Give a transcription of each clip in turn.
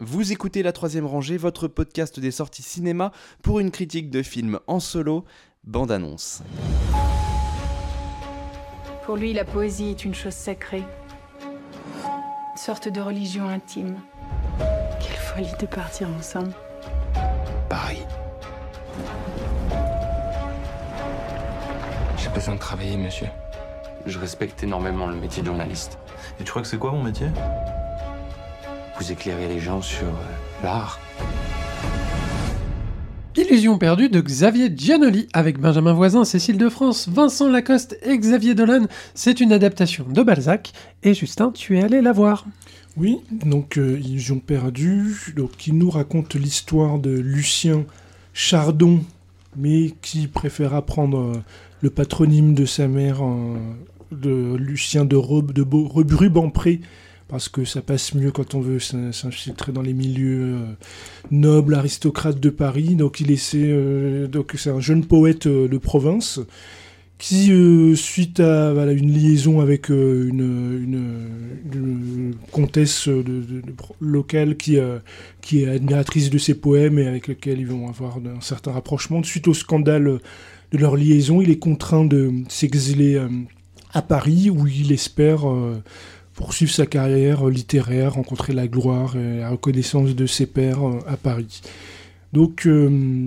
Vous écoutez La Troisième Rangée, votre podcast des sorties cinéma pour une critique de film en solo, bande-annonce. Pour lui, la poésie est une chose sacrée. Une sorte de religion intime. Quelle folie de partir ensemble. Paris. J'ai besoin de travailler, monsieur. Je respecte énormément le métier de journaliste. Et tu crois que c'est quoi mon métier? Vous éclairez les gens sur euh, l'art. Illusion perdue de Xavier Giannoli avec Benjamin Voisin, Cécile de France, Vincent Lacoste et Xavier Dolan. C'est une adaptation de Balzac. Et Justin, tu es allé la voir. Oui, donc euh, Illusion perdue, donc, qui nous raconte l'histoire de Lucien Chardon, mais qui préféra prendre euh, le patronyme de sa mère, euh, de Lucien de, Re- de Beau- Rubempré, parce que ça passe mieux quand on veut s'in- s'infiltrer dans les milieux euh, nobles, aristocrates de Paris. Donc il essaie, euh, donc c'est un jeune poète euh, de province qui, suite à une liaison avec une, comtesse locale qui, qui est admiratrice de ses poèmes et avec lequel ils vont avoir un certain rapprochement, suite au scandale de leur liaison, il est contraint de s'exiler à Paris où il espère poursuivre sa carrière littéraire, rencontrer la gloire et la reconnaissance de ses pairs euh, à Paris. Donc, euh,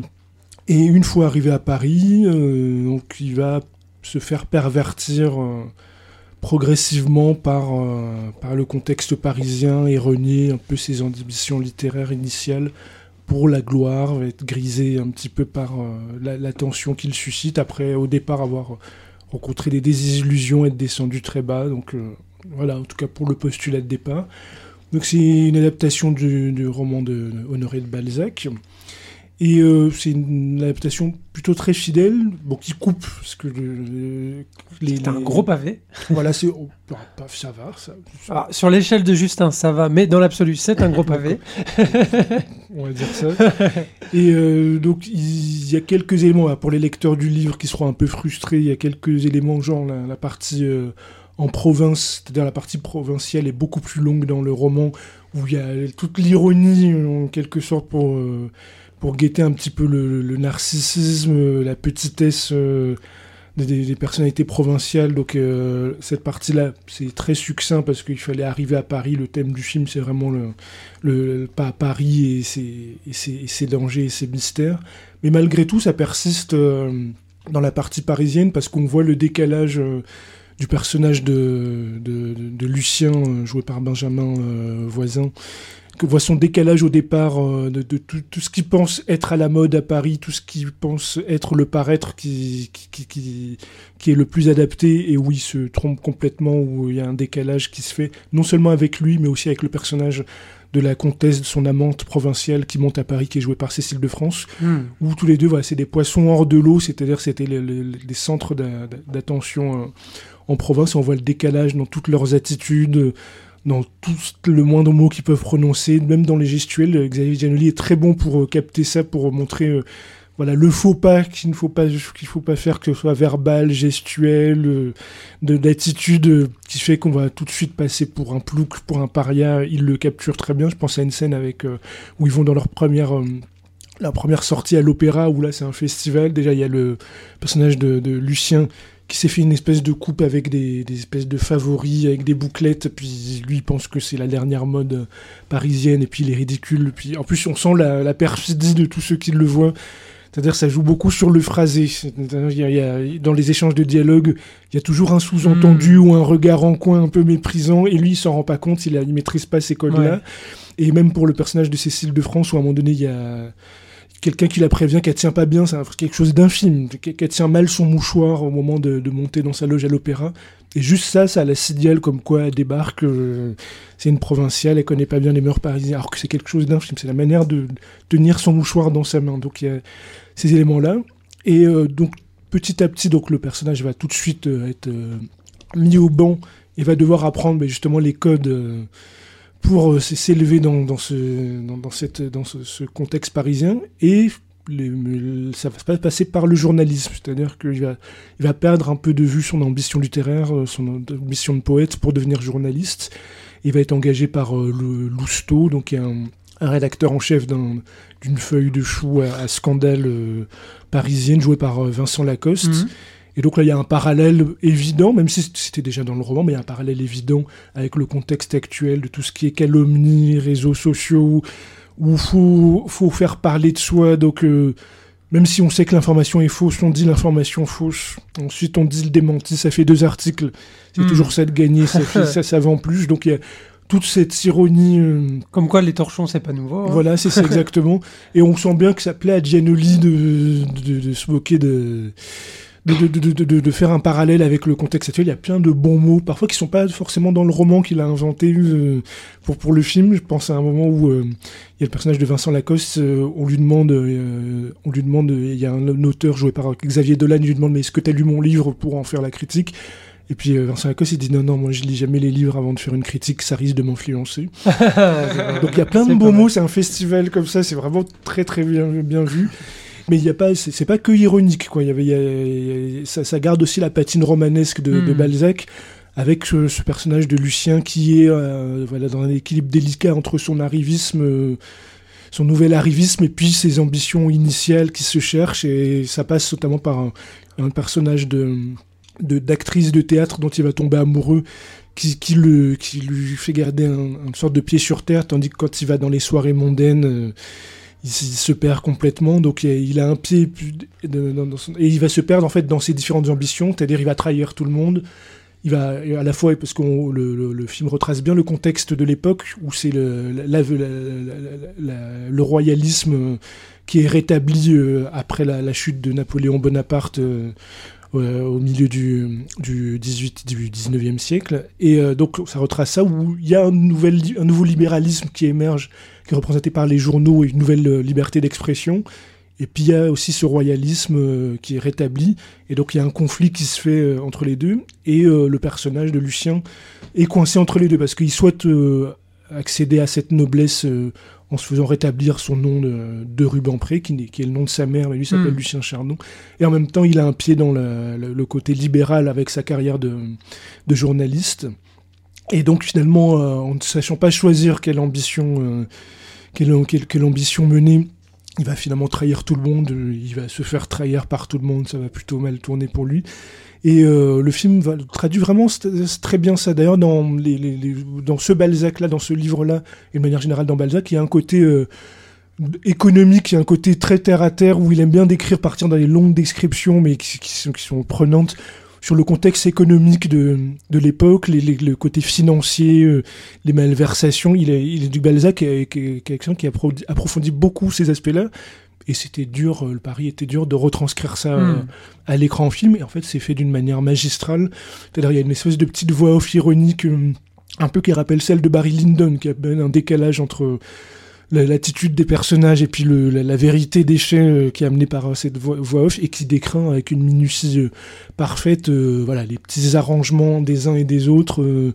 et une fois arrivé à Paris, euh, donc il va se faire pervertir progressivement par, le contexte parisien et renier un peu ses ambitions littéraires initiales pour la gloire, être grisé un petit peu par la, tension qu'il suscite après au départ avoir rencontré des désillusions, être descendu très bas. Donc voilà, en tout cas pour le postulat de départ. Donc c'est une adaptation du, du roman de, de Honoré de Balzac. Et euh, c'est une adaptation plutôt très fidèle, bon, qui coupe, parce que le- les, C'est un les- gros pavé. Voilà, c'est oh, bah, ça va, ça, Ah, sur l'échelle de Justin, ça va, mais dans l'absolu, c'est un gros pavé. on va dire ça. Et euh, donc, il y a quelques éléments, là, pour les lecteurs du livre qui seront un peu frustrés, il y a quelques éléments, genre la, la partie euh, en province, c'est-à-dire la partie provinciale est beaucoup plus longue dans le roman, où il y a toute l'ironie, en quelque sorte, pour, euh, pour guetter un petit peu le, le narcissisme, euh, la petitesse euh, des, personnalités provinciales. Donc, cette partie-là, c'est très succinct parce qu'il fallait arriver à Paris. Le thème du film, c'est vraiment le, pas Paris et ses, et, ses, et ses dangers et ses mystères. Mais malgré tout, ça persiste dans la partie parisienne parce qu'on voit le décalage du personnage de, de, Lucien, euh, joué par Benjamin euh, Voisin, voit son décalage au départ euh, de, de tout, tout ce qu'il pense être à la mode à Paris, tout ce qu'il pense être le paraître qui, qui, qui, qui, qui est le plus adapté et où il se trompe complètement, où il y a un décalage qui se fait non seulement avec lui, mais aussi avec le personnage de la comtesse, son amante provinciale qui monte à Paris, qui est jouée par Cécile de France, Hmm. où tous les deux, voilà, c'est des poissons hors de l'eau, c'est-à-dire c'était les, les- les centres d'a- d'a- d'attention euh, en province. On voit le décalage dans toutes leurs attitudes, euh, dans tout le moindre mot qu'ils peuvent prononcer, même dans les gestuels. Euh, Xavier Giannoli est très bon pour euh, capter ça, pour montrer euh, voilà, le faux pas qu'il ne faut pas, qu'il faut pas faire, que ce soit verbal, gestuel, de- d'attitude, qui fait qu'on va tout de suite passer pour un plouc, pour un paria. Il le capture très bien. Je pense à une scène avec où ils vont dans leur première la première sortie à l'opéra où là c'est un festival. Déjà il y a le personnage de Lucien qui s'est fait une espèce de coupe avec des, des espèces de favoris, avec des bouclettes, puis lui il pense que c'est la dernière mode euh, parisienne, et puis il est ridicule. Puis en plus on sent la, la perfidie de tous ceux qui le voient. C'est-à-dire ça joue beaucoup sur le phrasé. Il y a- il y a- dans les échanges de dialogue, il y a toujours un sous-entendu ou un regard en coin un peu méprisant, et lui il s'en rend pas compte, il, il maîtrise pas ces codes-là. Ouais. Et même pour le personnage de Cécile de France, où à un moment donné, il y a quelqu'un qui la prévient qu'elle tient pas bien, c'est quelque chose d'infime, qu'elle tient mal son mouchoir au moment de, monter dans sa loge à l'opéra. Et juste ça, ça la signale comme quoi elle débarque, euh, c'est une provinciale, elle connaît pas bien les mœurs parisiennes, alors que c'est quelque chose d'infime, c'est la manière de tenir son mouchoir dans sa main. Donc il y a ces éléments-là. Et euh, donc petit à petit, donc le personnage va tout de suite euh, être mis au banc et va devoir apprendre ben, justement les codes pour euh, s'élever dans, dans, ce, dans, cette, dans ce, contexte parisien. Et ça va pas passer par le journalisme, c'est-à-dire qu'il va, il va perdre un peu de vue son ambition littéraire, euh, son ambition de poète pour devenir journaliste. Il va être engagé par euh, le Lousteau, donc un, rédacteur en chef d'une feuille de chou à, scandale parisienne jouée par Vincent Lacoste. Mhm. Et donc là, il y a un parallèle évident, même si c'était déjà dans le roman, mais il y a un parallèle évident avec le contexte actuel de tout ce qui est calomnie, réseaux sociaux, où il faut, faut, faire parler de soi. Donc, euh, même si on sait que l'information est fausse, on dit l'information fausse. Ensuite, on dit le démenti. Ça fait deux articles. C'est mhm. toujours ça de gagner. Ça, ça, ça vend plus. Donc, il y a toute cette ironie. Euh, Comme quoi, les torchons, c'est pas nouveau. Hein. Voilà, c'est ça exactement. Et on sent bien que ça plaît à Gianoli de, de, se moquer de. De, de, de, faire un parallèle avec le contexte actuel. Il y a plein de bons mots, parfois qui sont pas forcément dans le roman qu'il a inventé euh, pour, pour le film. Je pense à un moment où euh, il y a le personnage de Vincent Lacoste, on lui demande, on lui demande, il y a un auteur joué par Xavier Dolan, il lui demande mais est-ce que tu as lu mon livre pour en faire la critique? Et puis euh, Vincent Lacoste, il dit non, non, moi je lis jamais les livres avant de faire une critique, ça risque de m'influencer. Donc il y a plein de beaux mots, c'est un festival comme ça, c'est vraiment très très bien, bien vu. Mais il y a pas, c'est pas que ironique, quoi. Il y avait, ça, garde aussi la patine romanesque de, hmm. Balzac avec ce, personnage de Lucien qui est euh, voilà, dans un équilibre délicat entre son arrivisme, euh, son nouvel arrivisme et puis ses ambitions initiales qui se cherchent. Et ça passe notamment par un personnage de, d'actrice de, théâtre dont il va tomber amoureux, qui, qui, le, qui lui fait garder un, une sorte de pied sur terre, tandis que quand il va dans les soirées mondaines, euh, il, se perd complètement. Donc il a un pied et il va se perdre en fait dans ses différentes ambitions, c'est-à-dire il va trahir tout le monde. Il va à la fois parce que le, le, film retrace bien le contexte de l'époque où c'est le, le royalisme qui est rétabli euh, après la, chute de Napoléon Bonaparte. Euh, au milieu du, du 18 du 19e siècle. Et euh, donc ça retrace ça où il y a un, nouvel, un nouveau libéralisme qui émerge, qui est représenté par les journaux et une nouvelle euh, liberté d'expression. Et puis il y a aussi ce royalisme qui est rétabli. Et donc il y a un conflit qui se fait entre les deux. Et le personnage de Lucien est coincé entre les deux parce qu'il souhaite accéder à cette noblesse en se faisant rétablir son nom de, de Rubempré, qui, qui, est le nom de sa mère, mais lui s'appelle hmm. Lucien Chardon. Et en même temps, il a un pied dans le, côté libéral avec sa carrière de, de journaliste. Et donc finalement, euh, en ne sachant pas choisir quelle ambition, euh, quelle, quelle, quelle, ambition mener, il va finalement trahir tout le monde, il va se faire trahir par tout le monde, ça va plutôt mal tourner pour lui. Et euh, le film traduit vraiment très bien ça. D'ailleurs, dans, ce Balzac-là, dans ce livre-là, et de manière générale dans Balzac, il y a un côté euh, économique, il y a un côté très terre-à-terre, où il aime bien décrire, partir dans les longues descriptions, mais qui, sont, prenantes, sur le contexte économique de, l'époque, le côté financier, euh, les malversations. Il est, du Balzac qui, qui, qui, qui approfondit beaucoup ces aspects-là, et c'était dur, euh, le pari était dur de retranscrire ça hmm. euh, à l'écran film, et en fait c'est fait d'une manière magistrale. C'est-à-dire il y a une espèce de petite voix off ironique, euh, un peu qui rappelle celle de Barry Lyndon, qui a un décalage entre l'attitude des personnages et puis la, vérité des faits qui est amenée par cette voix, off et qui décrit avec une minutie parfaite voilà les petits arrangements des uns et des autres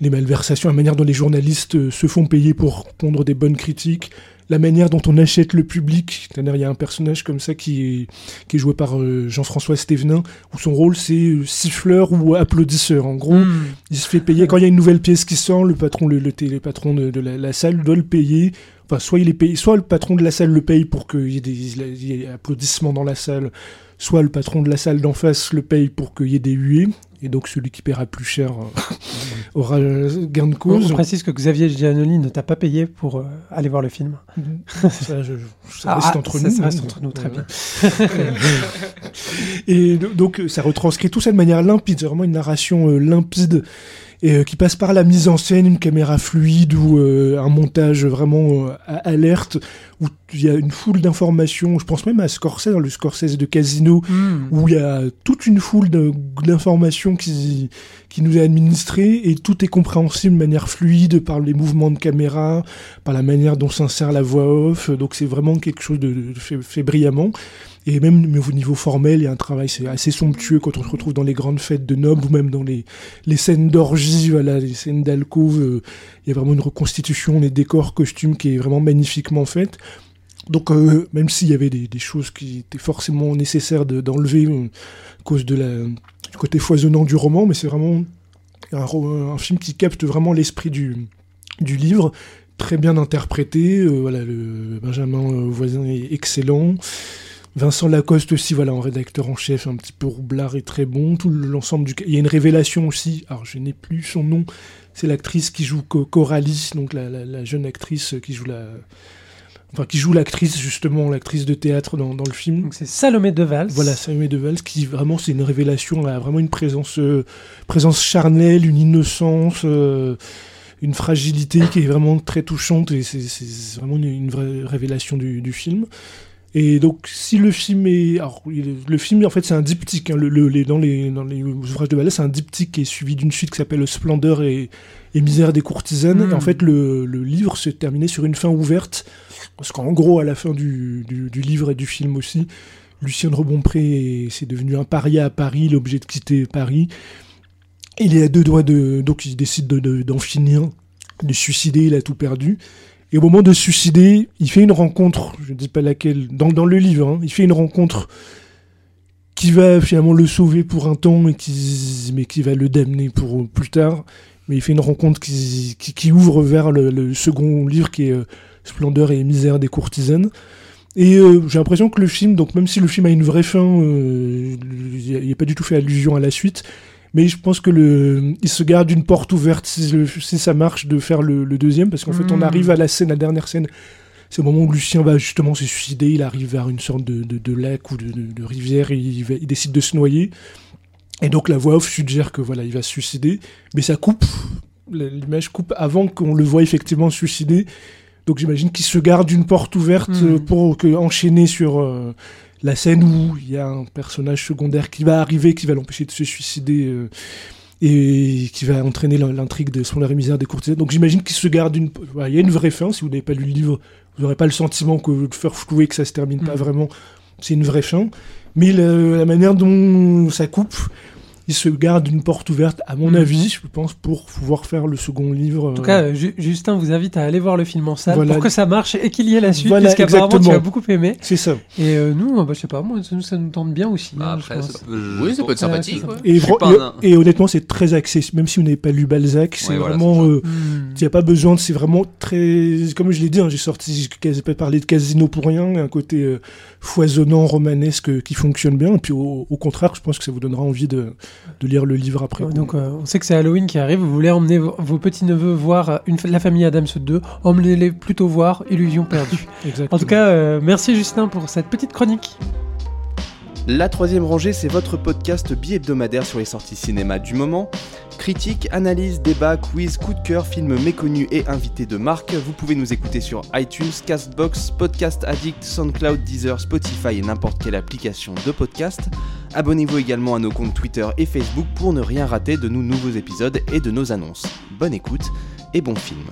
les malversations la manière dont les journalistes se font payer pour pondre des bonnes critiques la manière dont on achète le public. C'est-à-dire, il y a un personnage comme ça qui est, qui est joué par euh, Jean-François Stévenin, où son rôle c'est euh, siffleur ou applaudisseur. En gros, hmm. il se fait payer. Quand il y a une nouvelle pièce qui sort, le patron, le, le, patron de, la, salle doit le payer. Enfin, soit il est payé, soit le patron de la salle le paye pour qu'il y ait des applaudissements dans la salle, soit le patron de la salle d'en face le paye pour qu'il y ait des huées et donc celui qui paiera plus cher euh, aura gain de cause. On précise que Xavier Giannoli ne t'a pas payé pour euh, aller voir le film. ça, je, ça reste ah, entre nous. Ça reste entre nous, très bien. et donc ça retranscrit tout ça de manière limpide, c'est vraiment une narration euh, limpide et euh, qui passe par la mise en scène, une caméra fluide ou euh, un montage vraiment euh, alerte, où il y a une foule d'informations. Je pense même à Scorsese, le Scorsese de Casino, hmm. où il y a toute une foule d'informations qui, qui nous est administrée et tout est compréhensible de manière fluide par les mouvements de caméra, par la manière dont s'insère la voix off. Donc c'est vraiment quelque chose de, fait brillamment. Et même au niveau formel, il y a un travail assez somptueux quand on se retrouve dans les grandes fêtes de nobles ou même dans les, les scènes d'orgie, les scènes d'alcôve. Euh, il y a vraiment une reconstitution des décors, costumes qui est vraiment magnifiquement faite. Donc, euh, même s'il y avait des, choses qui étaient forcément nécessaires d'enlever euh, à cause du côté foisonnant du roman, mais c'est vraiment un, film qui capte vraiment l'esprit du, livre très bien interprété. Voilà, le Benjamin Voisin est excellent. Vincent Lacoste aussi, voilà, en rédacteur en chef, un petit peu roublard et très bon. Tout l'ensemble du. Il y a une révélation aussi. Alors, je n'ai plus son nom. C'est l'actrice qui joue Coralie, donc la, jeune actrice qui joue la. Enfin, qui joue l'actrice, justement, l'actrice de théâtre dans, le film. Donc c'est Salomé Devals. Voilà, Salomé Devals, qui vraiment, c'est une révélation, a vraiment une présence, euh, présence charnelle, une innocence, euh, une fragilité qui est vraiment très touchante, et c'est vraiment une, vraie révélation du, du film. Et donc, si le film est. Alors, le film, en fait, c'est un diptyque. Hein, le, les, dans, les, dans les ouvrages de ballet, c'est un diptyque qui est suivi d'une suite qui s'appelle Splendeur et, et, Misère des courtisanes. Et en hmm. fait, le, le livre se terminait sur une fin ouverte. Parce qu'en gros, à la fin du, du, du, livre et du film aussi, Lucien de Rebompré c'est devenu un paria à Paris, l'objet de quitter Paris. Il est à deux doigts de. Donc, il décide d'en de, d'en finir, de suicider, il a tout perdu. Et au moment de se suicider, il fait une rencontre, je ne dis pas laquelle, dans, le livre, hein, il fait une rencontre qui va finalement le sauver pour un temps, mais qui, va le damner pour plus tard. Mais il fait une rencontre qui, qui, ouvre vers le, second livre qui est euh, Splendeur et misère des courtisanes. Et euh, j'ai l'impression que le film, donc même si le film a une vraie fin, euh, il n'y a pas du tout fait allusion à la suite, mais je pense que le, il se garde une porte ouverte si, ça marche de faire le, deuxième, parce qu'en fait, on hmm. arrive à la scène, la dernière scène. C'est au moment où Lucien va justement se suicider. Il arrive vers une sorte de, de, lac ou de, rivière et il, il, décide de se noyer. Et donc la voix off suggère que voilà, il va se suicider, mais ça coupe. L'image coupe avant qu'on le voit effectivement se suicider. Donc j'imagine qu'il se garde une porte ouverte hmm. pour que, enchaîner sur euh, la scène où il y a un personnage secondaire qui va arriver, qui va l'empêcher de se suicider euh, et qui va entraîner l'intrigue de son la misère des courtisans. Donc j'imagine qu'il se garde une. Il y a une vraie fin. Si vous n'avez pas lu le livre, vous n'aurez pas le sentiment que de faire flouer que ça se termine pas mm. vraiment. C'est une vraie fin. Mais la manière dont ça coupe, il se garde une porte ouverte, à mon mm. avis, je pense, pour pouvoir faire le second livre. En tout cas, euh, Justin vous invite à aller voir le film en salle pour que ça marche et qu'il y ait la suite, voilà, puisqu'apparemment tu as beaucoup aimé. C'est ça. Et euh, nous, bah, je sais pas, moi, ça, nous, ça nous tente bien aussi. Hein, après, oui, ça peut être sympathique. Et, honnêtement, c'est très accessible, même si vous n'avez pas lu Balzac, c'est vraiment. Euh. Il n'y a pas besoin, c'est vraiment très. Comme je l'ai dit, hein, j'ai sorti, j'ai pas parlé de Casino pour rien, un côté foisonnant, romanesque qui fonctionne bien. Et puis au, contraire, je pense que ça vous donnera envie de, de lire le livre après. Donc euh, on sait que c'est Halloween qui arrive, vous voulez emmener vos, petits-neveux voir une, la famille Adams 2, emmenez-les plutôt voir Illusion perdue. en tout cas, euh, merci Justin pour cette petite chronique. La troisième rangée, c'est votre podcast bi-hebdomadaire sur les sorties cinéma du moment. Critique, analyse, débat, quiz, coup de cœur, films méconnus et invités de marque. Vous pouvez nous écouter sur iTunes, Castbox, Podcast Addict, SoundCloud, Deezer, Spotify et n'importe quelle application de podcast. Abonnez-vous également à nos comptes Twitter et Facebook pour ne rien rater de nos nouveaux épisodes et de nos annonces. Bonne écoute et bon film.